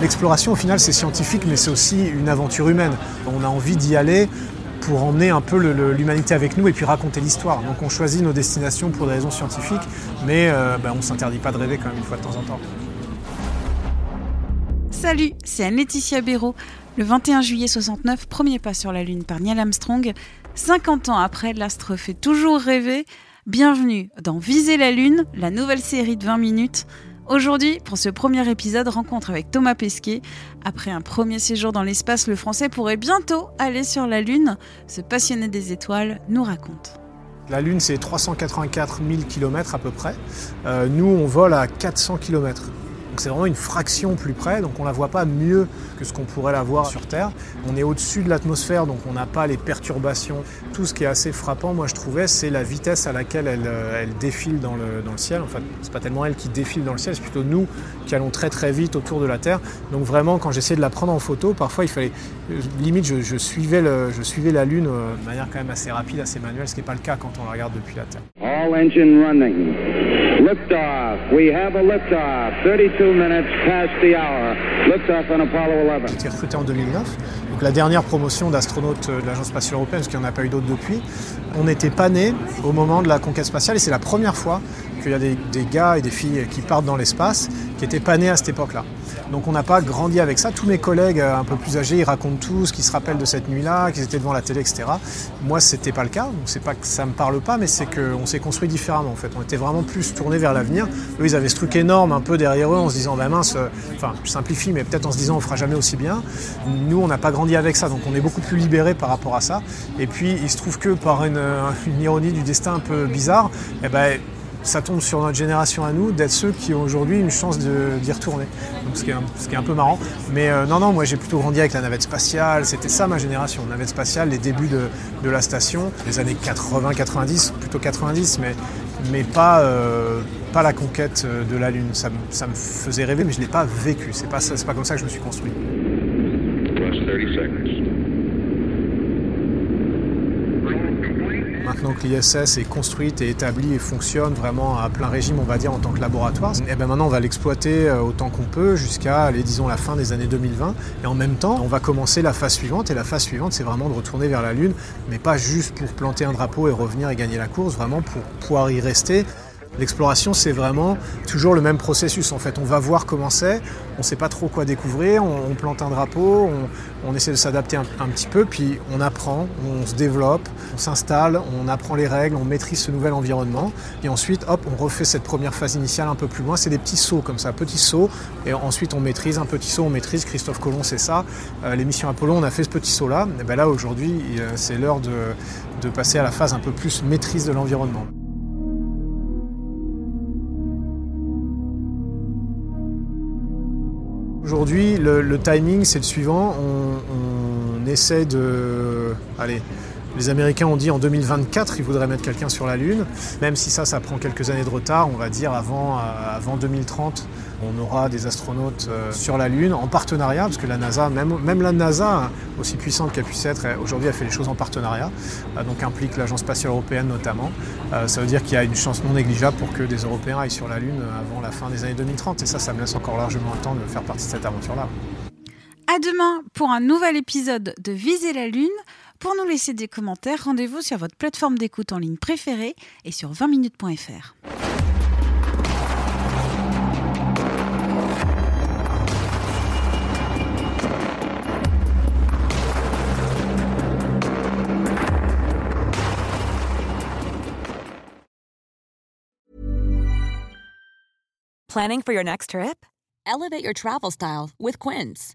L'exploration, au final, c'est scientifique, mais c'est aussi une aventure humaine. On a envie d'y aller pour emmener un peu l'humanité avec nous et puis raconter l'histoire. Donc on choisit nos destinations pour des raisons scientifiques, mais euh, bah, on ne s'interdit pas de rêver quand même une fois de temps en temps. Salut, c'est Anne-Laetitia Béraud. Le 21 juillet 69, premier pas sur la Lune par Neil Armstrong. 50 ans après, l'astre fait toujours rêver. Bienvenue dans Viser la Lune, la nouvelle série de 20 minutes. Aujourd'hui, pour ce premier épisode, rencontre avec Thomas Pesquet. Après un premier séjour dans l'espace, le Français pourrait bientôt aller sur la Lune. Ce passionné des étoiles nous raconte. La Lune, c'est 384 000 km à peu près. Euh, nous, on vole à 400 km. Donc c'est vraiment une fraction plus près, donc on la voit pas mieux que ce qu'on pourrait la voir sur Terre. On est au-dessus de l'atmosphère, donc on n'a pas les perturbations. Tout ce qui est assez frappant, moi je trouvais, c'est la vitesse à laquelle elle, euh, elle défile dans le, dans le ciel. En fait, c'est pas tellement elle qui défile dans le ciel, c'est plutôt nous qui allons très très vite autour de la Terre. Donc vraiment, quand j'essayais de la prendre en photo, parfois il fallait, euh, limite, je suivais la Lune euh, de manière quand même assez rapide, assez manuelle, ce qui n'est pas le cas quand on la regarde depuis la Terre. All engine running. Liftoff. We have a liftoff. 32 minutes past the hour. Liftoff on Apollo 11. J'ai été recruté en 2009, donc la dernière promotion d'astronaute euh, de l'Agence spatiale européenne, parce qu'il n'y en a pas eu d'autres depuis. On n'était pas nés au moment de la conquête spatiale et c'est la première fois qu'il y a des, gars et des filles qui partent dans l'espace qui n'étaient pas nés à cette époque-là. Donc on n'a pas grandi avec ça. Tous mes collègues euh, un peu plus âgés, ils racontent tout ce qu'ils se rappellent de cette nuit-là, qu'ils étaient devant la télé, etc. Moi, c'était pas le cas. Donc c'est pas que ça me parle pas, mais c'est qu'on s'est construit différemment. En fait, on était vraiment plus tourné vers l'avenir. Eux, ils avaient ce truc énorme un peu derrière eux, en se disant, bah mince, euh, enfin, je simplifie, mais peut-être en se disant, on fera jamais aussi bien. Nous, on n'a pas grandi avec ça, donc on est beaucoup plus libérés par rapport à ça. Et puis, il se trouve que par une, euh, une ironie du destin un peu bizarre, eh ben ça tombe sur notre génération à nous d'être ceux qui ont aujourd'hui une chance d'y retourner. Donc, ce, qui est un, ce qui est un peu marrant. Mais euh, non, non, moi j'ai plutôt grandi avec la navette spatiale, c'était ça ma génération. Navette spatiale, les débuts de, de la station, les années 80-90, plutôt 90, mais, mais pas, euh, pas la conquête euh, de la Lune. Ça, me- ça me faisait rêver, mais je ne l'ai pas vécu. C'est pas, ça- c'est pas comme ça que je me suis construit. Plus 30 Maintenant que l'ISS est construite et établie et fonctionne vraiment à plein régime, on va dire, en tant que laboratoire, et ben maintenant on va l'exploiter euh, autant qu'on peut jusqu'à, disons, la fin des années 2020. Et en même temps, on va commencer la phase suivante. Et la phase suivante, c'est vraiment de retourner vers la Lune, mais pas juste pour planter un drapeau et revenir et gagner la course, vraiment pour pouvoir y rester. L'exploration, c'est vraiment toujours le même processus. En fait, on va voir comment c'est. On ne sait pas trop quoi découvrir. On, plante un drapeau. On, essaie de s'adapter un, un petit peu. Puis on apprend, on se développe, on s'installe, on apprend les règles, on maîtrise ce nouvel environnement. Et ensuite, hop, on refait cette première phase initiale un peu plus loin. C'est des petits sauts comme ça, petits sauts. Et ensuite, on maîtrise un petit saut, on maîtrise. Christophe Colomb, c'est ça. Euh, L'émission Apollo, on a fait ce petit saut-là. Et ben là, aujourd'hui, euh, c'est l'heure de, de passer à la phase un peu plus maîtrise de l'environnement. Aujourd'hui, le, timing, c'est le suivant. On, on essaie de. Allez, les Américains ont dit en 2024, ils voudraient mettre quelqu'un sur la Lune. Même si ça, ça prend quelques années de retard, on va dire avant, euh, avant 2030, on aura des astronautes euh, sur la Lune en partenariat, parce que la NASA, même, la NASA, hein, aussi puissante qu'elle puisse être, aujourd'hui, elle fait les choses en partenariat, euh, donc implique l'Agence spatiale européenne notamment. Euh, ça veut dire qu'il y a une chance non négligeable pour que des Européens aillent sur la Lune avant la fin des années 2030. Et ça, ça me laisse encore largement le temps de faire partie de cette aventure-là. À demain pour un nouvel épisode de Viser la Lune. Pour nous laisser des commentaires, rendez-vous sur votre plateforme d'écoute en ligne préférée et sur 20minutes.fr. Planning for your next trip? Elevate your travel style with Quince.